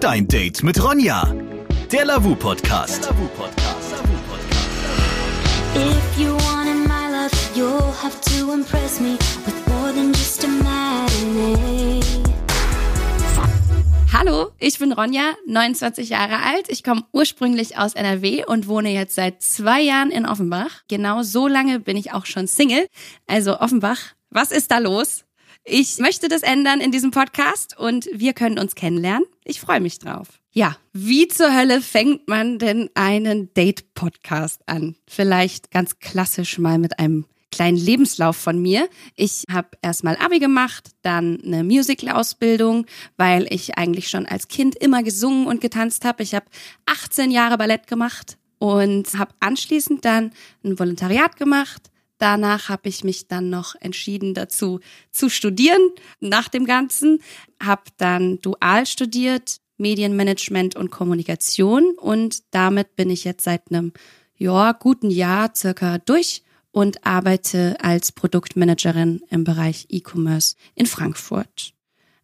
Dein Date mit Ronja. Der Lavu Podcast. Der Lavu Podcast. If you wanted my love, you'll have to impress me with more than just a matinee. Hallo, ich bin Ronja, 29 Jahre alt. Ich komme ursprünglich aus NRW und wohne jetzt seit zwei Jahren in Offenbach. Genau so lange bin ich auch schon Single. Also Offenbach, was ist da los? Ich möchte das ändern in diesem Podcast und wir können uns kennenlernen. Ich freue mich drauf. Ja, wie zur Hölle fängt man denn einen Date-Podcast an? Vielleicht ganz klassisch mal mit einem kleinen Lebenslauf von mir. Ich habe erstmal Abi gemacht, dann eine Musical-Ausbildung, weil ich eigentlich schon als Kind immer gesungen und getanzt habe. Ich habe 18 Jahre Ballett gemacht und habe anschließend dann ein Volontariat gemacht Danach habe ich mich dann noch entschieden dazu zu studieren nach dem Ganzen, habe dann dual studiert, Medienmanagement und Kommunikation und damit bin ich jetzt seit einem ja, guten Jahr circa durch und arbeite als Produktmanagerin im Bereich E-Commerce in Frankfurt.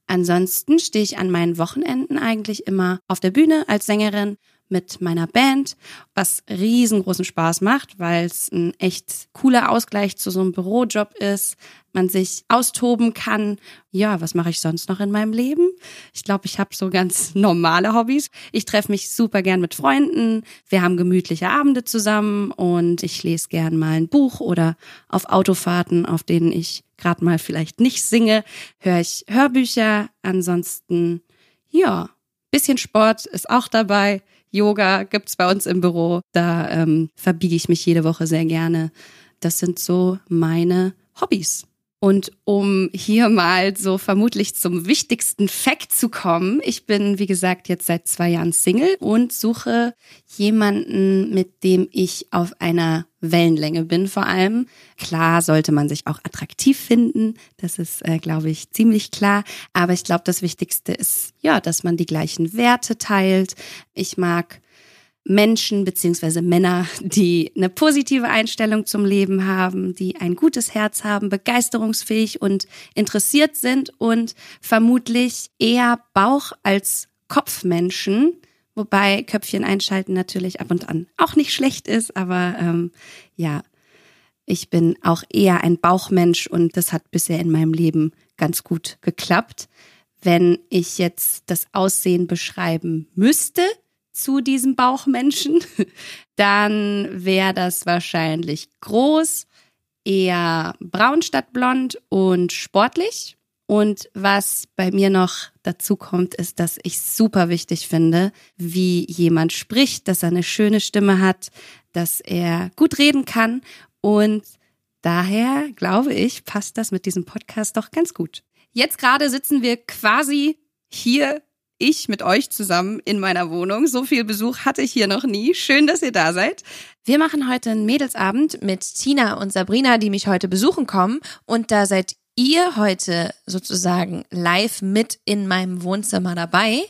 Ansonsten stehe ich an meinen Wochenenden eigentlich immer auf der Bühne als Sängerin mit meiner Band, was riesengroßen Spaß macht, weil es ein echt cooler Ausgleich zu so einem Bürojob ist, man sich austoben kann. Ja, was mache ich sonst noch in meinem Leben? Ich glaube, ich habe so ganz normale Hobbys. Ich treffe mich super gern mit Freunden. Wir haben gemütliche Abende zusammen und ich lese gern mal ein Buch oder auf Autofahrten, auf denen ich gerade mal vielleicht nicht singe, höre ich Hörbücher. Ansonsten, ja, bisschen Sport ist auch dabei. Yoga gibt's bei uns im Büro. Da ähm, verbiege ich mich jede Woche sehr gerne. Das sind so meine Hobbys. Und um hier mal so vermutlich zum wichtigsten Fact zu kommen, ich bin, wie gesagt, jetzt seit zwei Jahren Single und suche jemanden, mit dem ich auf einer Wellenlänge bin vor allem. Klar sollte man sich auch attraktiv finden, das ist, äh, glaube ich, ziemlich klar. Aber ich glaube, das Wichtigste ist, ja, dass man die gleichen Werte teilt. Ich mag Menschen beziehungsweise Männer, die eine positive Einstellung zum Leben haben, die ein gutes Herz haben, begeisterungsfähig und interessiert sind und vermutlich eher Bauch als Kopfmenschen, wobei Köpfchen einschalten natürlich ab und an auch nicht schlecht ist, aber ähm, ja, ich bin auch eher ein Bauchmensch und das hat bisher in meinem Leben ganz gut geklappt. Wenn ich jetzt das Aussehen beschreiben müsste, zu diesem Bauchmenschen, dann wäre das wahrscheinlich groß, eher braun statt blond und sportlich. Und was bei mir noch dazu kommt, ist, dass ich super wichtig finde, wie jemand spricht, dass er eine schöne Stimme hat, dass er gut reden kann. Und daher glaube ich, passt das mit diesem Podcast doch ganz gut. Jetzt gerade sitzen wir quasi hier ich mit euch zusammen in meiner Wohnung. So viel Besuch hatte ich hier noch nie. Schön, dass ihr da seid. Wir machen heute einen Mädelsabend mit Tina und Sabrina, die mich heute besuchen kommen. Und da seid ihr heute sozusagen live mit in meinem Wohnzimmer dabei.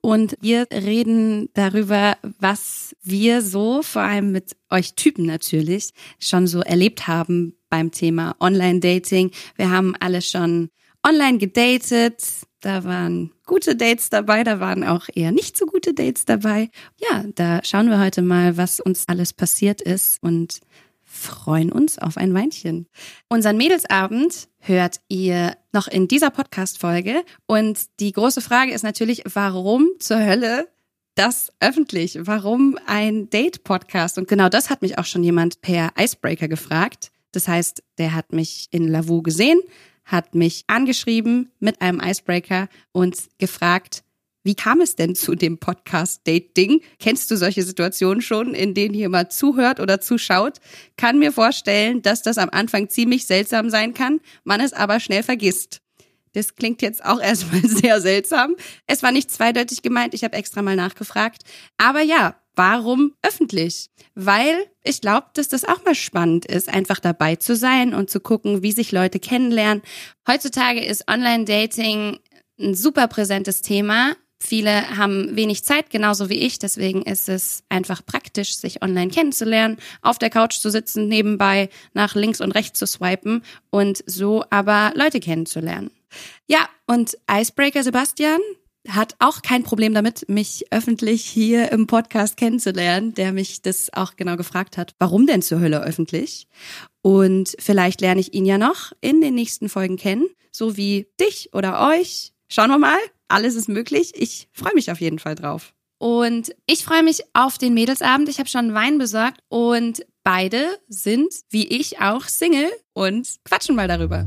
Und wir reden darüber, was wir so, vor allem mit euch Typen natürlich, schon so erlebt haben beim Thema Online-Dating. Wir haben alle schon online gedatet, da waren gute Dates dabei, da waren auch eher nicht so gute Dates dabei. Ja, da schauen wir heute mal, was uns alles passiert ist und freuen uns auf ein Weinchen. Unseren Mädelsabend hört ihr noch in dieser Podcast-Folge. Und die große Frage ist natürlich, warum zur Hölle das öffentlich? Warum ein Date-Podcast? Und genau das hat mich auch schon jemand per Icebreaker gefragt. Das heißt, der hat mich in Lavu gesehen, hat mich angeschrieben mit einem Icebreaker und gefragt, wie kam es denn zu dem Podcast-Date-Ding? Kennst du solche Situationen schon, in denen jemand zuhört oder zuschaut? Kann mir vorstellen, dass das am Anfang ziemlich seltsam sein kann, man es aber schnell vergisst. Das klingt jetzt auch erstmal sehr seltsam. Es war nicht zweideutig gemeint, ich habe extra mal nachgefragt. Aber ja, Warum öffentlich? Weil ich glaube, dass das auch mal spannend ist, einfach dabei zu sein und zu gucken, wie sich Leute kennenlernen. Heutzutage ist Online-Dating ein super präsentes Thema. Viele haben wenig Zeit, genauso wie ich. Deswegen ist es einfach praktisch, sich online kennenzulernen, auf der Couch zu sitzen, nebenbei nach links und rechts zu swipen und so aber Leute kennenzulernen. Ja, und Icebreaker Sebastian, hat auch kein Problem damit, mich öffentlich hier im Podcast kennenzulernen, der mich das auch genau gefragt hat. Warum denn zur Hölle öffentlich? Und vielleicht lerne ich ihn ja noch in den nächsten Folgen kennen, so wie dich oder euch. Schauen wir mal. Alles ist möglich. Ich freue mich auf jeden Fall drauf. Und ich freue mich auf den Mädelsabend. Ich habe schon Wein besorgt und beide sind, wie ich, auch Single und quatschen mal darüber.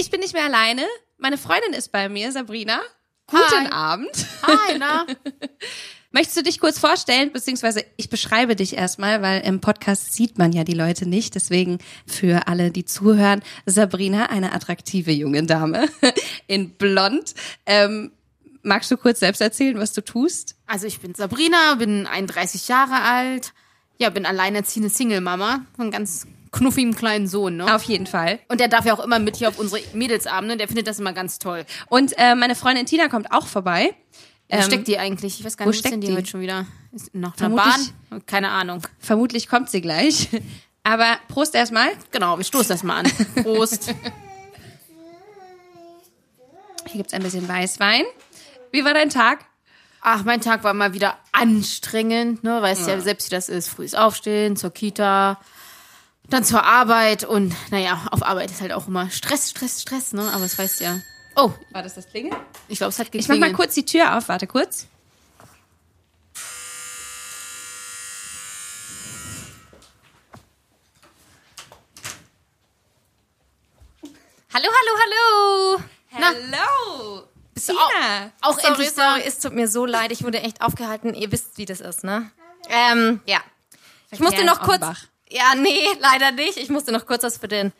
Ich bin nicht mehr alleine. Meine Freundin ist bei mir, Sabrina. Guten Hi. Abend. Hi, na? Möchtest du dich kurz vorstellen, beziehungsweise ich beschreibe dich erstmal, weil im Podcast sieht man ja die Leute nicht. Deswegen für alle, die zuhören, Sabrina, eine attraktive junge Dame in Blond. Ähm, magst du kurz selbst erzählen, was du tust? Also ich bin Sabrina, bin 31 Jahre alt. Ja, bin alleinerziehende Single-Mama. Einen ganz knuffigen kleinen Sohn, ne? Auf jeden Fall. Und der darf ja auch immer mit hier auf unsere Mädelsabende. Der findet das immer ganz toll. Und äh, meine Freundin Tina kommt auch vorbei. Wo Ähm, steckt die eigentlich? Ich weiß gar nicht, wo steckt die die? heute schon wieder? Ist noch eine Bahn? Keine Ahnung. Vermutlich kommt sie gleich. Aber Prost erstmal. Genau, wir stoßen das mal an. Prost. Hier gibt's ein bisschen Weißwein. Wie war dein Tag? Ach, mein Tag war mal wieder anstrengend, ne? Weißt ja, selbst wie das ist. Frühes Aufstehen, zur Kita, dann zur Arbeit und naja, auf Arbeit ist halt auch immer Stress, Stress, Stress, ne? Aber das weißt ja. Oh, War das das Klingeln? ich glaube, es hat Ich mach geklingelt. mal kurz die Tür auf. Warte kurz. Hallo, hallo, hallo. Hello! Bist du Tina! Auch, auch sorry, endlich sorry, es tut mir so leid. Ich wurde echt aufgehalten. Ihr wisst, wie das ist, ne? Ähm, ja. Ich musste noch kurz. Offenbach. Ja, nee, leider nicht. Ich musste noch kurz was für den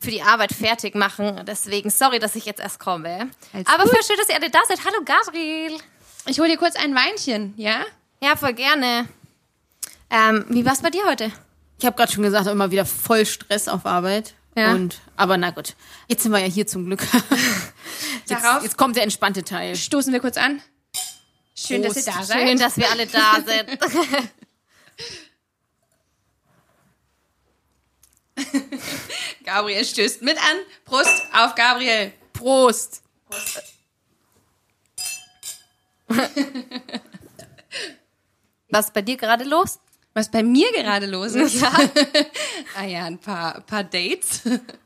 für die Arbeit fertig machen. Deswegen sorry, dass ich jetzt erst komme. Alles Aber gut. voll schön, dass ihr alle da seid. Hallo, Gabriel. Ich hol dir kurz ein Weinchen, ja? Ja, voll gerne. Ähm, wie war's bei dir heute? Ich habe gerade schon gesagt, immer wieder voll Stress auf Arbeit. Ja. Und, aber na gut. Jetzt sind wir ja hier zum Glück. Jetzt, Darauf jetzt kommt der entspannte Teil. stoßen wir kurz an. Schön, dass ihr da Prost. seid. Schön, dass wir alle da sind. Gabriel stößt mit an. Prost auf Gabriel. Prost. Was ist bei dir gerade los? Was bei mir gerade los ist. ah ja, ein paar, paar Dates.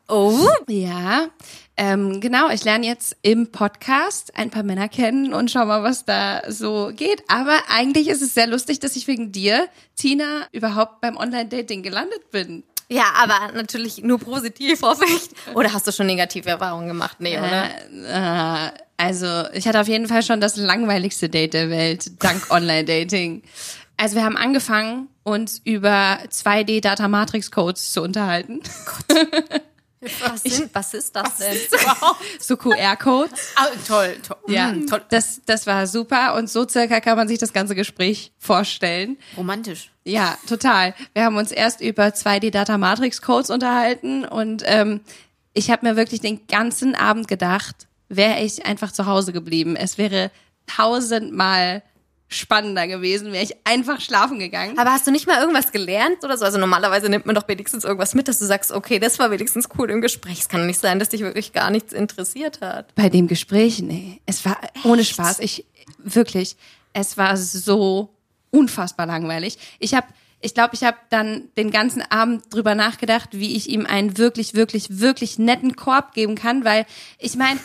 Oh. Ja, ähm, genau. Ich lerne jetzt im Podcast ein paar Männer kennen und schau mal, was da so geht. Aber eigentlich ist es sehr lustig, dass ich wegen dir, Tina, überhaupt beim Online-Dating gelandet bin. Ja, aber natürlich nur positiv, hoffe ich. Oder hast du schon negative Erfahrungen gemacht? Nee, oder? Äh, äh, also, ich hatte auf jeden Fall schon das langweiligste Date der Welt, dank Online-Dating. Also, wir haben angefangen, uns über 2D-Data-Matrix-Codes zu unterhalten. Was, sind, was ist das denn? So QR-Codes. Ah, toll, toll. Ja, Mm, toll. das, das war super und so circa kann man sich das ganze Gespräch vorstellen. Romantisch. Ja, total. Wir haben uns erst über 2D-Data-Matrix-Codes unterhalten und ähm, ich habe mir wirklich den ganzen Abend gedacht, wäre ich einfach zu Hause geblieben. Es wäre tausendmal spannender gewesen, wäre ich einfach schlafen gegangen. Aber hast du nicht mal irgendwas gelernt oder so? Also normalerweise nimmt man doch wenigstens irgendwas mit, dass du sagst, okay, das war wenigstens cool im Gespräch. Es kann doch nicht sein, dass dich wirklich gar nichts interessiert hat. Bei dem Gespräch, nee, es war ohne Spaß. Ich wirklich, es war so unfassbar langweilig. Ich habe, ich glaube, ich habe dann den ganzen Abend drüber nachgedacht, wie ich ihm einen wirklich, wirklich, wirklich netten Korb geben kann, weil ich meine,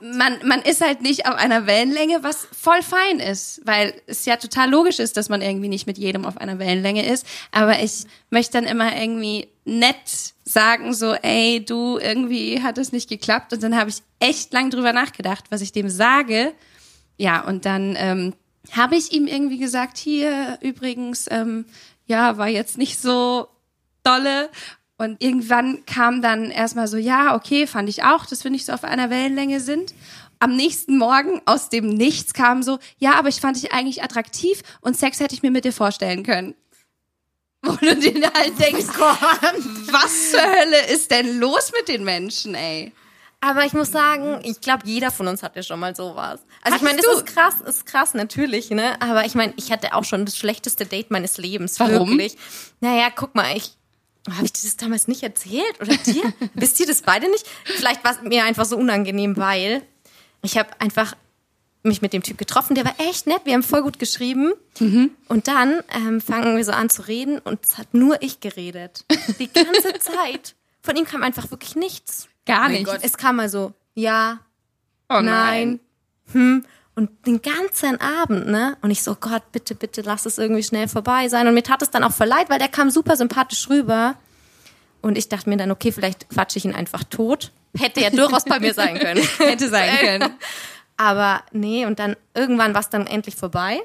man, man ist halt nicht auf einer Wellenlänge, was voll fein ist, weil es ja total logisch ist, dass man irgendwie nicht mit jedem auf einer Wellenlänge ist. Aber ich möchte dann immer irgendwie nett sagen, so, ey, du, irgendwie hat es nicht geklappt. Und dann habe ich echt lang drüber nachgedacht, was ich dem sage. Ja, und dann ähm, habe ich ihm irgendwie gesagt, hier übrigens, ähm, ja, war jetzt nicht so dolle. Und irgendwann kam dann erstmal so, ja, okay, fand ich auch, dass wir nicht so auf einer Wellenlänge sind. Am nächsten Morgen aus dem Nichts kam so, ja, aber ich fand dich eigentlich attraktiv und Sex hätte ich mir mit dir vorstellen können. Wo du dir halt denkst, was zur Hölle ist denn los mit den Menschen, ey? Aber ich muss sagen, ich glaube, jeder von uns hatte schon mal sowas. Also Hattest ich meine, das du? ist krass, ist krass natürlich, ne? Aber ich meine, ich hatte auch schon das schlechteste Date meines Lebens. Warum? Wirklich. Naja, guck mal, ich Habe ich dir das damals nicht erzählt? Oder dir? Wisst ihr das beide nicht? Vielleicht war es mir einfach so unangenehm, weil ich habe einfach mich mit dem Typ getroffen, der war echt nett, wir haben voll gut geschrieben. Und dann ähm, fangen wir so an zu reden und es hat nur ich geredet. Die ganze Zeit. Von ihm kam einfach wirklich nichts. Gar nicht. Es kam mal so, ja, Oh nein, hm. Und den ganzen Abend, ne? Und ich so, Gott, bitte, bitte, lass es irgendwie schnell vorbei sein. Und mir tat es dann auch voll leid, weil der kam super sympathisch rüber. Und ich dachte mir dann, okay, vielleicht quatsche ich ihn einfach tot. Hätte ja durchaus bei mir sein können. Hätte sein können. Aber nee, und dann irgendwann war es dann endlich vorbei.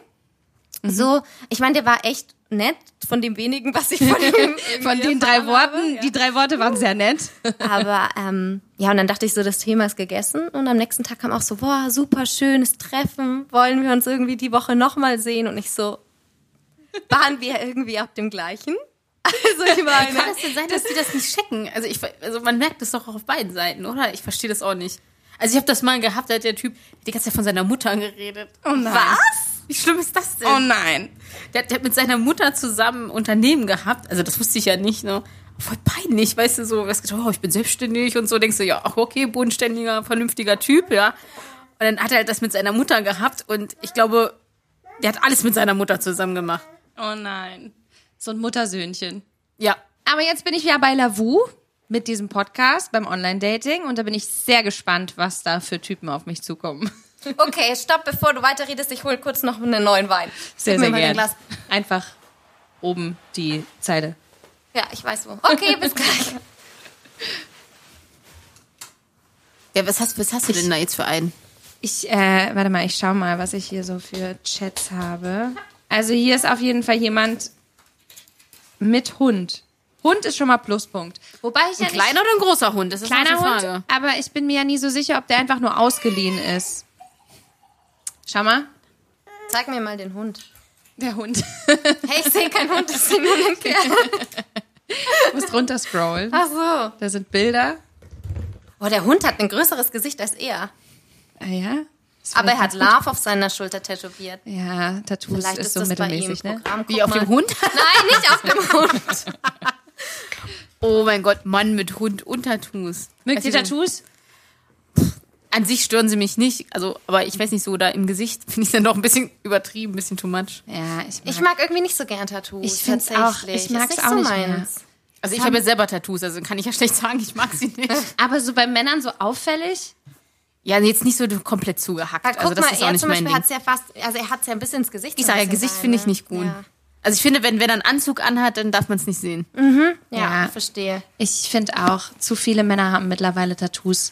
So, ich meine, der war echt nett von dem wenigen, was ich von ihm Von den drei Worten, habe, ja. die drei Worte waren sehr nett. Aber ähm, ja, und dann dachte ich so, das Thema ist gegessen. Und am nächsten Tag kam auch so, boah, super schönes Treffen. Wollen wir uns irgendwie die Woche nochmal sehen? Und ich so, waren wir irgendwie auf dem gleichen? Also ich meine, Kann es denn sein, dass die das nicht checken? Also, ich, also man merkt das doch auch auf beiden Seiten, oder? Ich verstehe das auch nicht. Also ich habe das mal gehabt, da hat der Typ die ganze Zeit von seiner Mutter geredet. Oh nein. Was? Wie schlimm ist das denn? Oh nein. Der, der hat mit seiner Mutter zusammen Unternehmen gehabt. Also das wusste ich ja nicht, ne? Voll peinlich, weißt du, so, du hast gedacht, oh, ich bin selbstständig und so, denkst du, ja, ach, okay, bodenständiger, vernünftiger Typ, ja. Und dann hat er halt das mit seiner Mutter gehabt und ich glaube, der hat alles mit seiner Mutter zusammen gemacht. Oh nein. So ein Muttersöhnchen. Ja. Aber jetzt bin ich wieder bei Lavu mit diesem Podcast beim Online-Dating und da bin ich sehr gespannt, was da für Typen auf mich zukommen. Okay, stopp, bevor du weiterredest, ich hole kurz noch einen neuen Wein. Sehr, sehr gerne. Einfach oben die Zeile. Ja, ich weiß wo. Okay, bis gleich. Ja, was hast, was hast du denn da jetzt für einen? Ich, äh, warte mal, ich schau mal, was ich hier so für Chats habe. Also hier ist auf jeden Fall jemand mit Hund. Hund ist schon mal Pluspunkt. Wobei ich ja Ein kleiner oder ein großer Hund? Das ist nicht, kleiner die Hund, Frage. aber ich bin mir ja nie so sicher, ob der einfach nur ausgeliehen ist. Schau mal, Zeig mir mal den Hund. der Hund. Hey, ich sehe keinen Hund, ich sehe nur einen Kerl. Du musst runterscrollen. Ach so. Da sind Bilder. Oh, der Hund hat ein größeres Gesicht als er. Ah ja. Aber er hat. Love auf seiner Schulter tätowiert. Ja, Tattoos Vielleicht ist ist so das bei ihm mittelmäßig, ne? Programm. Wie Guck auf mal. dem Hund? Nein, nicht auf dem Hund. Oh mein Gott, Mann mit Hund und Tattoos. Mögt ihr Tattoos? An sich stören sie mich nicht, also, aber ich weiß nicht so, da im Gesicht finde ich dann doch ein bisschen übertrieben, ein bisschen too much. Ja, ich mag. Ich mag irgendwie nicht so gern Tattoos. Ich find's tatsächlich. auch- ich mag's Ist auch so nicht mehr. meins. Also ich habe ja selber Tattoos, also kann ich ja schlecht sagen, ich mag sie nicht. aber so bei Männern so auffällig? Ja, jetzt nicht so komplett zugehackt. Aber guck also das mal, ist auch er nicht zum mein Beispiel Ding. hat es ja fast, also er hat es ja ein bisschen ins Gesicht. Ich sage ja, Gesicht finde ich nicht gut. Ja, Also ich finde, wenn, wenn er einen Anzug anhat, dann darf man es nicht sehen. ja, Ja. verstehe. Ich finde auch, zu viele Männer haben mittlerweile Tattoos.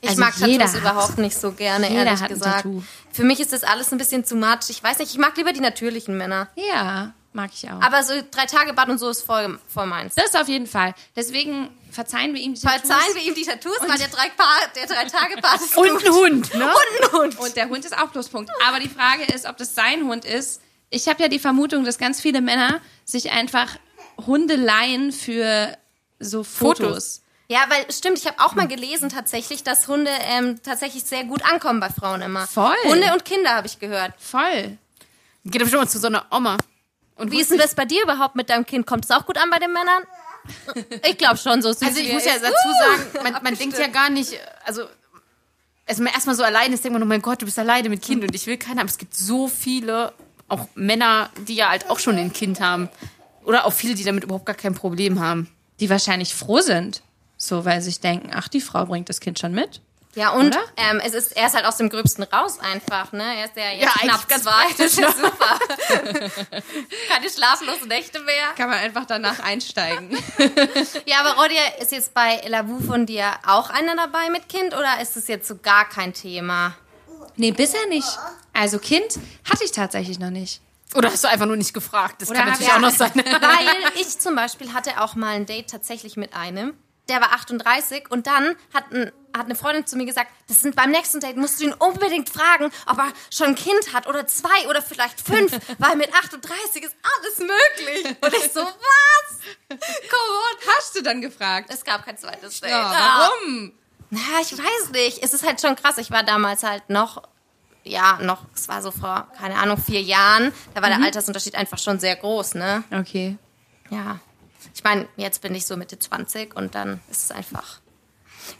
Ich Also mag Tattoos überhaupt nicht so gerne, jeder ehrlich hat ein gesagt. Tattoo. Für mich ist das alles ein bisschen zu much. Ich weiß nicht, ich mag lieber die natürlichen Männer. Ja, mag ich auch. Aber so drei Tage Bad und so ist voll, voll meins. das auf jeden Fall. Deswegen verzeihen wir ihm die Tattoos. Verzeihen wir ihm die Tattoos, weil der drei, Paar, der drei Tage Bad ist Und ein Hund, ne? Und ein Hund. Und der Hund ist auch Pluspunkt. Aber die Frage ist, ob das sein Hund ist. Ich habe ja die Vermutung, dass ganz viele Männer sich einfach Hunde leihen für so Fotos. Fotos. Ja, weil stimmt, ich habe auch mal gelesen tatsächlich, dass Hunde ähm, tatsächlich sehr gut ankommen bei Frauen immer. Voll. Hunde und Kinder habe ich gehört. Voll. Geht bestimmt mal zu so einer Oma. Und Wie ist denn das bei dir überhaupt mit deinem Kind? Kommt es auch gut an bei den Männern? Ich glaube schon, so süß Also ich muss ja dazu sagen, man, man denkt ja gar nicht, also also erstmal so alleine ist, denkt man, oh mein Gott, du bist alleine mit Kind und ich will keinen haben. Es gibt so viele, auch Männer, die ja halt auch schon ein Kind haben. Oder auch viele, die damit überhaupt gar kein Problem haben. Die wahrscheinlich froh sind. So, weil sie sich denken, ach, die Frau bringt das Kind schon mit. Ja, und Oder? ähm, es ist, er ist halt aus dem Gröbsten raus einfach, ne? Er ist ja jetzt Ja, knapp ganz zwei. Das ist ja super. Keine schlaflosen Nächte mehr. Kann man einfach danach einsteigen. Ja, aber Rodia, ist jetzt bei Lavu von dir auch einer dabei mit Kind oder ist es jetzt so gar kein Thema? nee, bisher nicht. Also Kind hatte ich tatsächlich noch nicht. Oder hast du einfach nur nicht gefragt? Das Oder kann natürlich ich- auch noch sein. Weil ich zum Beispiel hatte auch mal ein Date tatsächlich mit einem. Der war 38 und dann hat, ein, hat eine Freundin zu mir gesagt, das sind beim nächsten Date musst du ihn unbedingt fragen, ob er schon ein Kind hat oder zwei oder vielleicht fünf, weil mit 38 ist alles möglich. Und ich so, was? Come on. Hast du dann gefragt? Es gab kein zweites Date. Ja, Ah. warum? Na, ich weiß nicht. Es ist halt schon krass. Ich war damals halt noch, ja, noch, es war so vor, keine Ahnung, vier Jahren. Da war der Altersunterschied einfach schon sehr groß, ne? Okay. Ja. Ich meine, jetzt bin ich so Mitte 20 und dann ist es einfach.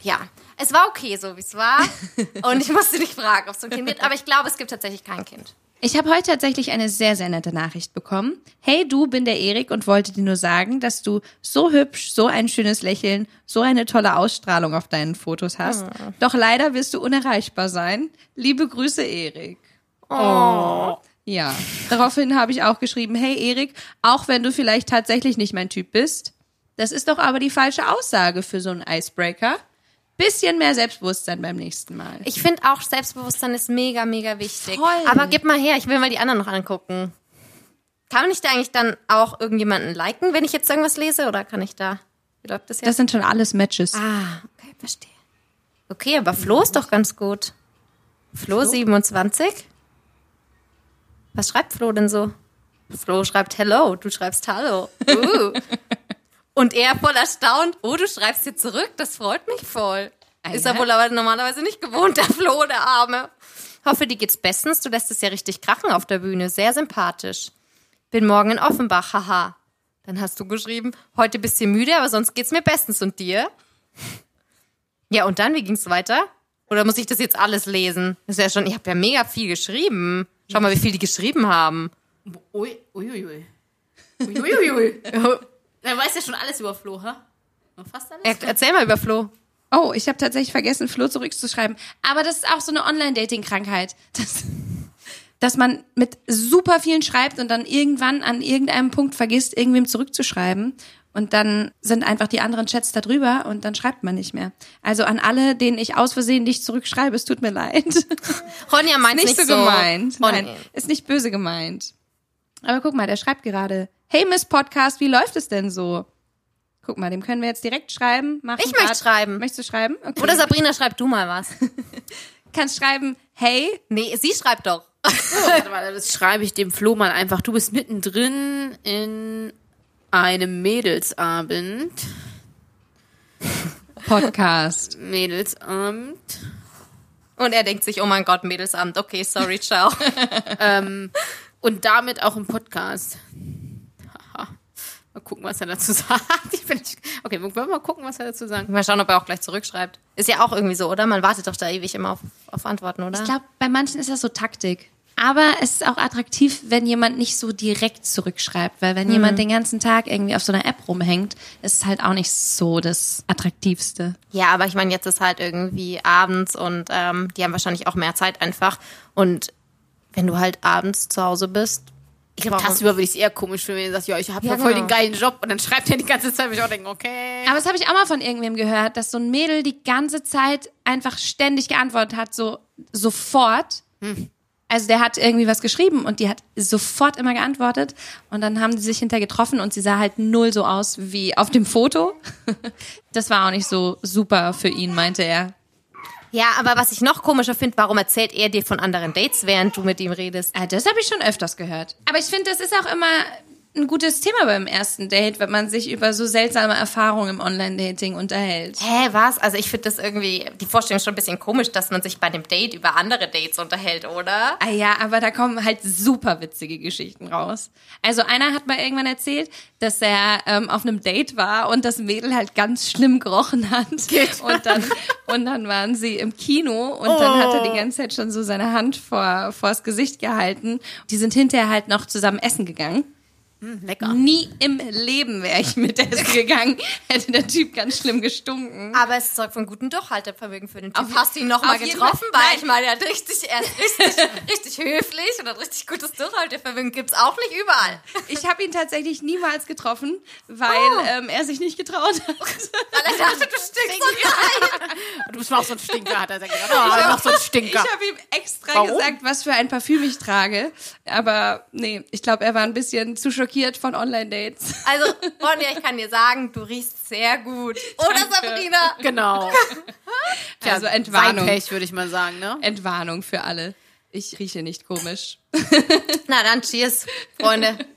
Ja, es war okay, so wie es war. Und ich musste nicht fragen, ob es ein Kind wird. Aber ich glaube, es gibt tatsächlich kein Kind. Ich habe heute tatsächlich eine sehr, sehr nette Nachricht bekommen. Hey, du bin der Erik und wollte dir nur sagen, dass du so hübsch, so ein schönes Lächeln, so eine tolle Ausstrahlung auf deinen Fotos hast. Doch leider wirst du unerreichbar sein. Liebe Grüße, Erik. Oh. Ja. Daraufhin habe ich auch geschrieben, hey Erik, auch wenn du vielleicht tatsächlich nicht mein Typ bist, das ist doch aber die falsche Aussage für so einen Icebreaker. Bisschen mehr Selbstbewusstsein beim nächsten Mal. Ich finde auch, Selbstbewusstsein ist mega, mega wichtig. Voll. Aber gib mal her, ich will mal die anderen noch angucken. Kann nicht da eigentlich dann auch irgendjemanden liken, wenn ich jetzt irgendwas lese? Oder kann ich da. Wie läuft das jetzt? Das sind schon alles Matches. ah, okay, verstehe. Okay, aber Flo ist doch ganz gut. Flo, 27? Was schreibt Flo denn so? Flo schreibt Hello, du schreibst Hallo. Uh. Und er voll erstaunt, oh, du schreibst dir zurück, das freut mich voll. Ist er wohl aber normalerweise nicht gewohnt, der Flo, der Arme. Hoffe, dir geht's bestens. Du lässt es ja richtig krachen auf der Bühne. Sehr sympathisch. Bin morgen in Offenbach, haha. Dann hast du geschrieben, heute bisschen müde, aber sonst geht's mir bestens. Und dir? Ja, und dann, wie ging's weiter? Oder muss ich das jetzt alles lesen? Das ist ja schon, ich habe ja mega viel geschrieben. Schau mal, wie viel die geschrieben haben. Ui, uiuiui. Uiuiui. Er weiß ja schon alles über Flo, ha? Fast alles. Er, erzähl mal über Flo. Oh, ich habe tatsächlich vergessen, Flo zurückzuschreiben. Aber das ist auch so eine Online-Dating-Krankheit. Das, dass man mit super vielen schreibt und dann irgendwann an irgendeinem Punkt vergisst, irgendwem zurückzuschreiben. Und dann sind einfach die anderen Chats da drüber und dann schreibt man nicht mehr. Also an alle, denen ich aus Versehen nicht zurückschreibe, es tut mir leid. Ronja meint nicht, nicht so gemeint. Ronja. Nein, ist nicht böse gemeint. Aber guck mal, der schreibt gerade, hey Miss Podcast, wie läuft es denn so? Guck mal, dem können wir jetzt direkt schreiben. Machen Ich möchte grad- schreiben. Möchtest du schreiben? Okay. Oder Sabrina, schreib du mal was. kannst schreiben, hey, Nee, sie schreibt doch. Warte mal, das schreibe ich dem Flo mal einfach. Du bist mittendrin in einem Mädelsabend. Podcast. Mädelsabend. Und er denkt sich, oh mein Gott, Mädelsabend. Okay, sorry, ciao. Ähm, und damit auch im Podcast. Haha. Mal gucken, was er dazu sagt. Ich bin nicht, okay, wollen wir mal gucken, was er dazu sagt. Mal schauen, ob er auch gleich zurückschreibt. Ist ja auch irgendwie so, oder? Man wartet doch da ewig immer auf, auf Antworten, oder? Ich glaube, bei manchen ist das so Taktik. Aber es ist auch attraktiv, wenn jemand nicht so direkt zurückschreibt, weil wenn jemand den ganzen Tag irgendwie auf so einer App rumhängt, ist es halt auch nicht so das Attraktivste. Ja, aber ich meine, jetzt ist halt irgendwie abends und ähm, die haben wahrscheinlich auch mehr Zeit einfach. Und wenn du halt abends zu Hause bist, Ich glaube, tagsüber würde ich es eher komisch finden, wenn er sagt, ja, ich habe Ja, ja, voll genau. den geilen Job und dann schreibt er die ganze Zeit, ich auch denke, okay. Aber das habe ich auch mal von irgendwem gehört, dass so ein Mädel die ganze Zeit einfach ständig geantwortet hat, so sofort. Also der hat irgendwie was geschrieben und die hat sofort immer geantwortet und dann haben die sich hinterher getroffen und sie sah halt null so aus wie auf dem Foto. Das war auch nicht so super für ihn, meinte er. Ja, aber was ich noch komischer finde, warum erzählt er dir von anderen Dates, während du mit ihm redest? Ah, das habe ich schon öfters gehört. Aber ich finde, das ist auch immer ein gutes Thema beim ersten Date, wenn man sich über so seltsame Erfahrungen im Online-Dating unterhält. Hä, was? Also ich finde das irgendwie, die Vorstellung schon ein bisschen komisch, dass man sich bei dem Date über andere Dates unterhält, oder? Ah ja, aber da kommen halt super witzige Geschichten raus. Also einer hat mal irgendwann erzählt, dass er ähm, auf einem Date war und das Mädel halt ganz schlimm gerochen hat. Und dann, und dann waren sie im Kino und dann hat er die ganze Zeit schon so seine Hand vor vors Gesicht gehalten. Die sind hinterher halt noch zusammen essen gegangen. Lecker. Nie im Leben wäre ich mit essen gegangen, hätte der Typ ganz schlimm gestunken. Aber es zeugt von gutem Durchhaltevermögen für den Typ. Auf- Hast du ihn noch mal auf jeden getroffen? Weil ich meine, er hat richtig, er ist richtig, richtig höflich und hat richtig gutes Durchhaltevermögen. Gibt's auch nicht überall. Ich habe ihn tatsächlich niemals getroffen, weil ähm, er sich nicht getraut hat. Weil er dachte, du stinkst so rein. Mal auch so ein Stinker, hat er gesagt. Oh, er macht so ein Ich Stinker. habe ihm extra Warum? gesagt, was für ein Parfüm ich trage. Aber nee, ich glaube, er war ein bisschen zu schockiert von Online-Dates. Also, Ronja, ich kann dir sagen, du riechst sehr gut. Oder Danke. Sabrina? Genau. Tja, Also Entwarnung. Sein Pech, würde ich mal sagen, ne? Entwarnung für alle. Ich rieche nicht komisch. Na dann, cheers, Freunde.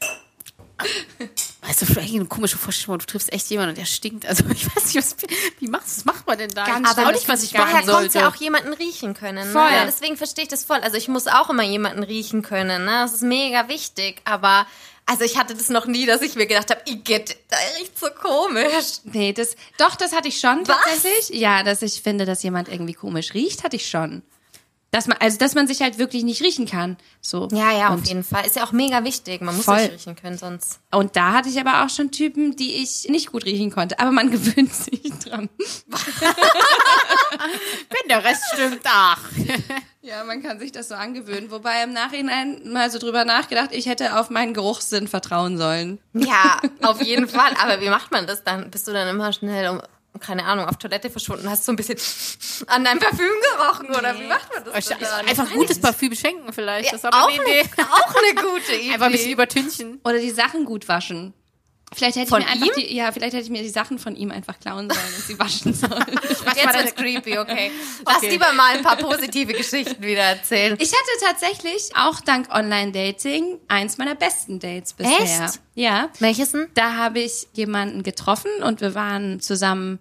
Weißt du, vielleicht eine komische Vorstellung, du triffst echt jemanden und der stinkt. Also ich weiß nicht, was, wie machst was macht man denn da? Ganz ich weiß auch nicht, was ich machen Woher kommt sollte. ja auch jemanden riechen können. Voll. Ne? Ja, deswegen verstehe ich das voll. Also ich muss auch immer jemanden riechen können. Ne? Das ist mega wichtig. Aber Also ich hatte das noch nie, dass ich mir gedacht habe, Igitt, der riecht so komisch. Nee, das, doch, das hatte ich schon Was? tatsächlich. Ja, dass ich finde, dass jemand irgendwie komisch riecht, hatte ich schon. Dass man, also, dass man sich halt wirklich nicht riechen kann. So. Ja, ja, auf und, jeden Fall. Ist ja auch mega wichtig. Man muss Voll. sich riechen können, sonst. und da hatte ich aber auch schon Typen, die ich nicht gut riechen konnte. Aber man gewöhnt sich dran. Wenn der Rest stimmt, ach. Ja, man kann sich das so angewöhnen. Wobei im Nachhinein mal so drüber nachgedacht, ich hätte auf meinen Geruchssinn vertrauen sollen. Ja, auf jeden Fall. Aber wie macht man das dann? Bist du dann immer schnell um, keine Ahnung, auf Toilette verschwunden, hast so ein bisschen an deinem Parfüm gerochen oder wie macht man das? denn dann? Einfach gutes Parfüm schenken vielleicht. Das ist Ja, auch auch, eine Idee. auch eine gute Idee. Einfach ein bisschen übertünchen. Oder die Sachen gut waschen. Vielleicht hätte Von ich mir einfach ihm? die, ja, vielleicht hätte ich mir die Sachen von ihm einfach klauen sollen und sie waschen sollen. Jetzt wird's creepy, okay. Lass lieber mal ein paar positive Geschichten wieder erzählen. Ich hatte tatsächlich auch dank Online-Dating eins meiner besten Dates bisher. Echt? Ja. Welches denn? Da habe ich jemanden getroffen und wir waren zusammen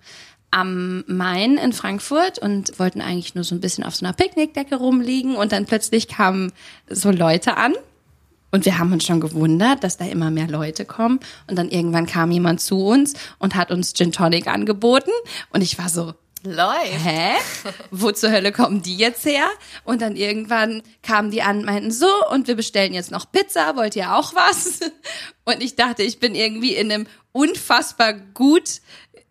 am Main in Frankfurt und wollten eigentlich nur so ein bisschen auf so einer Picknickdecke rumliegen und dann plötzlich kamen so Leute an und wir haben uns schon gewundert, dass da immer mehr Leute kommen und dann irgendwann kam jemand zu uns und hat uns Gin Tonic angeboten und ich war so, Läuft. hä? Wo zur Hölle kommen die jetzt her? Und dann irgendwann kamen die an und meinten so, und wir bestellen jetzt noch Pizza, wollt ihr auch was? Und ich dachte, ich bin irgendwie in einem unfassbar gut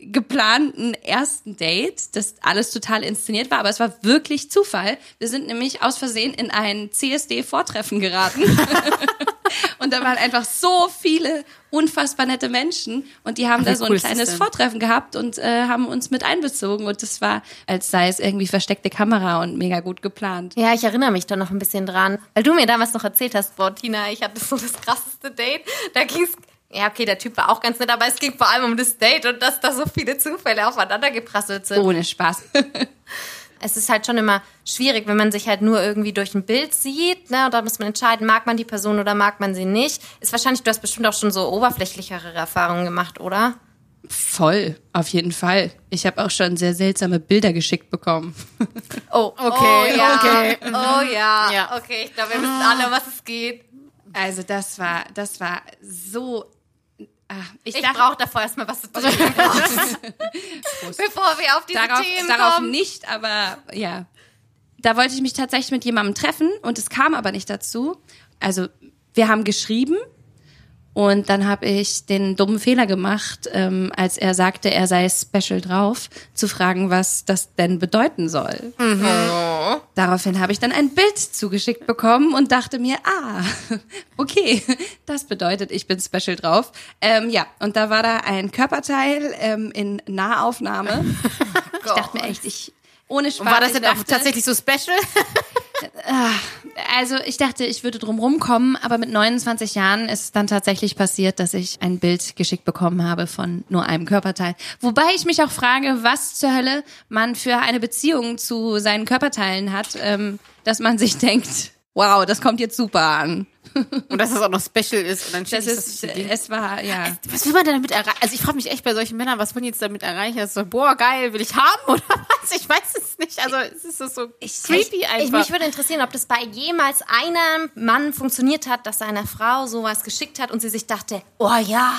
geplanten ersten Date, das alles total inszeniert war, aber es war wirklich Zufall. Wir sind nämlich aus Versehen in ein CSD-Vortreffen geraten. Und da waren einfach so viele unfassbar nette Menschen und die haben Ach, da so cool ein das kleines? Vortreffen gehabt und äh, haben uns mit einbezogen und das war, als sei es irgendwie versteckte Kamera und mega gut geplant. Ja, ich erinnere mich da noch ein bisschen dran. Weil du mir damals noch erzählt hast, boah, Tina, ich hatte so das krasseste Date. Da ging's, ja, okay, der Typ war auch ganz nett, aber es ging vor allem um das Date und dass da so viele Zufälle aufeinander geprasselt sind. Ohne Spaß. Es ist halt schon immer schwierig, wenn man sich halt nur irgendwie durch ein Bild sieht, ne, und da muss man entscheiden, mag man die Person oder mag man sie nicht. Ist wahrscheinlich, du hast bestimmt auch schon so oberflächlichere Erfahrungen gemacht, oder? Voll, auf jeden Fall. Ich habe auch schon sehr seltsame Bilder geschickt bekommen. Oh, Okay, oh, ja. okay. Oh ja, Ja. okay, ich glaube, wir wissen alle, um was es geht. Also das war, das war so. Ah, ich, Ich dachte, brauche davor erstmal was zu trinken. Bevor wir auf diese darauf, Themen darauf kommen. nicht, aber ja. Da wollte ich mich tatsächlich mit jemandem treffen und es kam aber nicht dazu. Also wir haben geschrieben und dann habe ich den dummen Fehler gemacht, ähm, als er sagte, er sei special drauf, zu fragen, was das denn bedeuten soll. Daraufhin habe ich dann ein Bild zugeschickt bekommen und dachte mir, ah, okay, das bedeutet, ich bin special drauf. Ähm, ja, und da war da ein Körperteil ähm, in Nahaufnahme. ich dachte mir echt, ich ohne Spaß. Und war das denn auch dachte, tatsächlich so special? Also ich dachte, ich würde drum rumkommen, aber mit 29 Jahren ist es dann tatsächlich passiert, dass ich ein Bild geschickt bekommen habe von nur einem Körperteil. Wobei ich mich auch frage, was zur Hölle man für eine Beziehung zu seinen Körperteilen hat, ähm, dass man sich denkt, wow, das kommt jetzt super an. Und dass es auch noch special ist. Und dann Das ich ist, das es war, ja. Was will man denn damit erreichen? Also ich frage mich echt bei solchen Männern, was wollen die jetzt damit erreichen? Das ist so, boah, geil, will ich haben oder was? Ich weiß es nicht. Also es ist so, so creepy Ich, einfach. mich würde interessieren, ob das bei jemals einem Mann funktioniert hat, dass seiner Frau sowas geschickt hat und sie sich dachte, oh ja,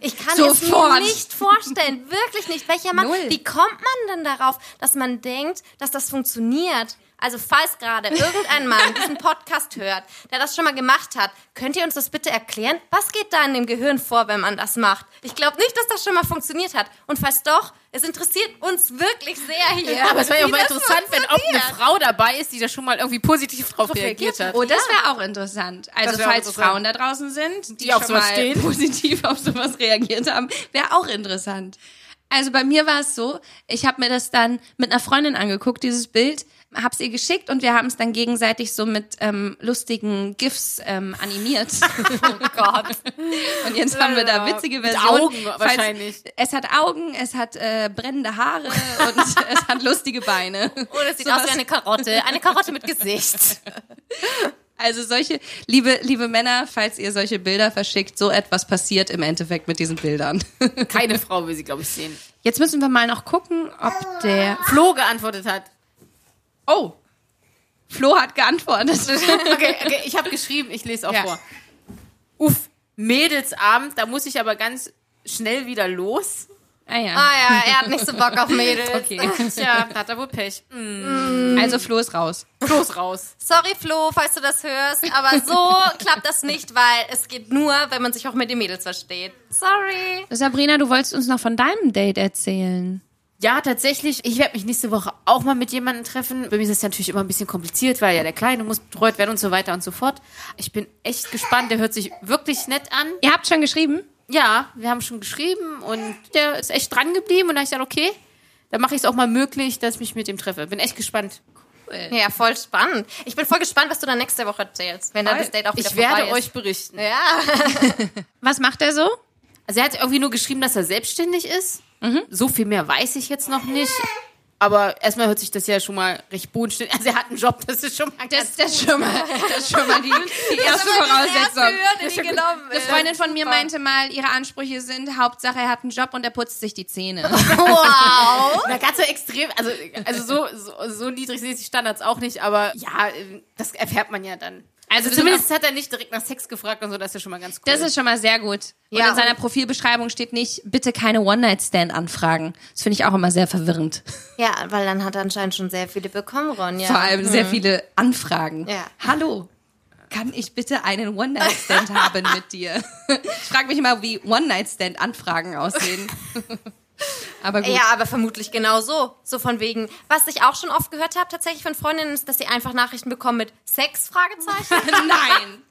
ich kann es mir nicht vorstellen, wirklich nicht. Welcher Mann, Null. wie kommt man denn darauf, dass man denkt, dass das funktioniert? Also falls gerade irgendein Mann diesen Podcast hört, der das schon mal gemacht hat, könnt ihr uns das bitte erklären? Was geht da in dem Gehirn vor, wenn man das macht? Ich glaube nicht, dass das schon mal funktioniert hat. Und falls doch, es interessiert uns wirklich sehr hier. ja, aber es wäre ja wie mal interessant, wenn ob eine. Frau dabei ist, die da schon mal irgendwie positiv drauf reagiert reagiert hat. Oh, das wäre auch interessant. Also auch falls interessant. Frauen da draußen sind, die, Die auf schon mal stehen. positiv auf sowas reagiert haben, wäre auch interessant. Also bei mir war es so, ich habe mir das dann mit einer Freundin angeguckt, dieses Bild, hab's ihr geschickt und wir haben es dann gegenseitig so mit ähm, lustigen GIFs ähm, animiert. Oh Gott. Und jetzt haben wir da witzige Mit Versionen. Augen Falls- wahrscheinlich. Es hat Augen, es hat äh, brennende Haare und es hat lustige Beine. Oder es sieht Sowas- aus wie eine Karotte. Eine Karotte mit Gesicht. Also solche, liebe, liebe Männer, falls ihr solche Bilder verschickt, so etwas passiert im Endeffekt mit diesen Bildern. Keine Frau will sie, glaube ich, sehen. Jetzt müssen wir mal noch gucken, ob der. Flo geantwortet hat. Oh! Flo hat geantwortet. Okay, okay, ich habe geschrieben, ich lese auch Ja. vor. Uff, Mädelsabend, da muss ich aber ganz schnell wieder los. Ah ja. Ah ja, er hat nicht so Bock auf Mädels. Okay. Tja, hat er wohl Pech. Mm, Also Flo ist raus. los raus. Sorry Flo, falls du das hörst, aber so klappt das nicht, weil es geht nur, wenn man sich auch mit den Mädels versteht. Sorry. Sabrina, du wolltest uns noch von deinem Date erzählen. Ja, tatsächlich. Ich werde mich nächste Woche auch mal mit jemandem treffen. Bei mir ist das natürlich immer ein bisschen kompliziert, weil ja der Kleine muss betreut werden und so weiter und so fort. Ich bin echt gespannt. Der hört sich wirklich nett an. Ihr habt schon geschrieben? Ja, wir haben schon geschrieben und der ist echt dran geblieben. Und da hab ich gesagt, okay, dann mache ich es auch mal möglich, dass ich mich mit ihm treffe. Bin echt gespannt. Ja, voll spannend. Ich bin voll gespannt, was du dann nächste Woche erzählst, wenn dann das Date auch wieder Ich werde vorbei euch ist. berichten. Ja. Was macht er so? Also er hat irgendwie nur geschrieben, dass er selbstständig ist. Mhm. So viel mehr weiß ich jetzt noch nicht. Aber erstmal hört sich das ja schon mal recht bodenständig. Also er hat einen Job, das ist schon mal Das ist schon mal, das ist schon mal die, die erste Voraussetzung. Hürde, die genommen Eine Freundin von mir meinte mal, ihre Ansprüche sind, Hauptsache er hat einen Job und er putzt sich die Zähne. Wow. Na, ganz so extrem, also, also so, so, so niedrig sind die Standards auch nicht, aber ja, das erfährt man ja dann. Also, zumindest hat er nicht direkt nach Sex gefragt und so, das ist ja schon mal ganz cool. Das ist schon mal sehr gut. Und Ja, in seiner und- Profilbeschreibung steht nicht, bitte keine One-Night-Stand-Anfragen. Das finde ich auch immer sehr verwirrend. Ja, weil dann hat er anscheinend schon sehr viele bekommen, Ronja. Vor allem sehr viele Anfragen. Ja. Hallo, kann ich bitte einen One-Night-Stand haben mit dir? Ich frage mich immer, wie One-Night-Stand-Anfragen aussehen. Aber gut. Ja, aber vermutlich genau so. So von wegen, was ich auch schon oft gehört habe tatsächlich von Freundinnen, ist, dass sie einfach Nachrichten bekommen mit Sex, Fragezeichen. Nein.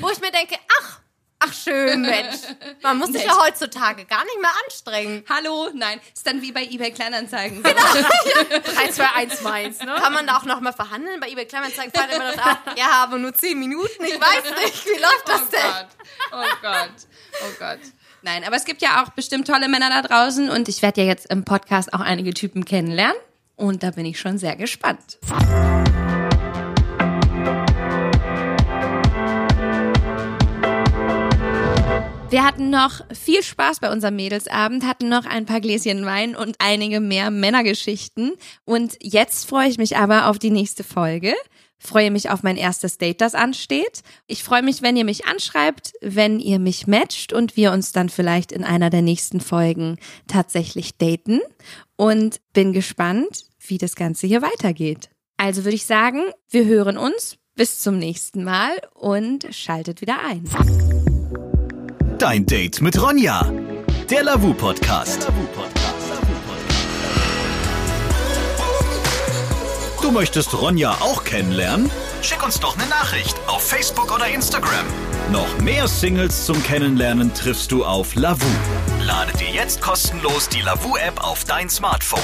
Wo ich mir denke, ach, ach schön, Mensch. Man muss sich ja heutzutage gar nicht mehr anstrengen. Hallo? Nein. Ist dann wie bei eBay Kleinanzeigen. 3, 2, 1 Mainz, ne? Kann man da auch noch mal verhandeln? Bei eBay Kleinanzeigen fällt immer noch ab, ja, aber nur 10 Minuten, ich weiß nicht, wie läuft das Oh denn? Gott. Oh Gott. Oh Gott. Nein, aber es gibt ja auch bestimmt tolle Männer da draußen und ich werde ja jetzt im Podcast auch einige Typen kennenlernen und da bin ich schon sehr gespannt. Wir hatten noch viel Spaß bei unserem Mädelsabend, hatten noch ein paar Gläschen Wein und einige mehr Männergeschichten. Und jetzt freue ich mich aber auf die nächste Folge. Freue mich auf mein erstes Date, das ansteht. Ich freue mich, wenn ihr mich anschreibt, wenn ihr mich matcht und wir uns dann vielleicht in einer der nächsten Folgen tatsächlich daten. Und bin gespannt, wie das Ganze hier weitergeht. Also würde ich sagen, wir hören uns. Bis zum nächsten Mal und schaltet wieder ein. Dein Date mit Ronja. Der Lavu Podcast. Du möchtest Ronja auch kennenlernen? Schick uns doch eine Nachricht auf Facebook oder Instagram. Noch mehr Singles zum Kennenlernen triffst du auf Lavu. Lade dir jetzt kostenlos die Lavu App auf dein Smartphone.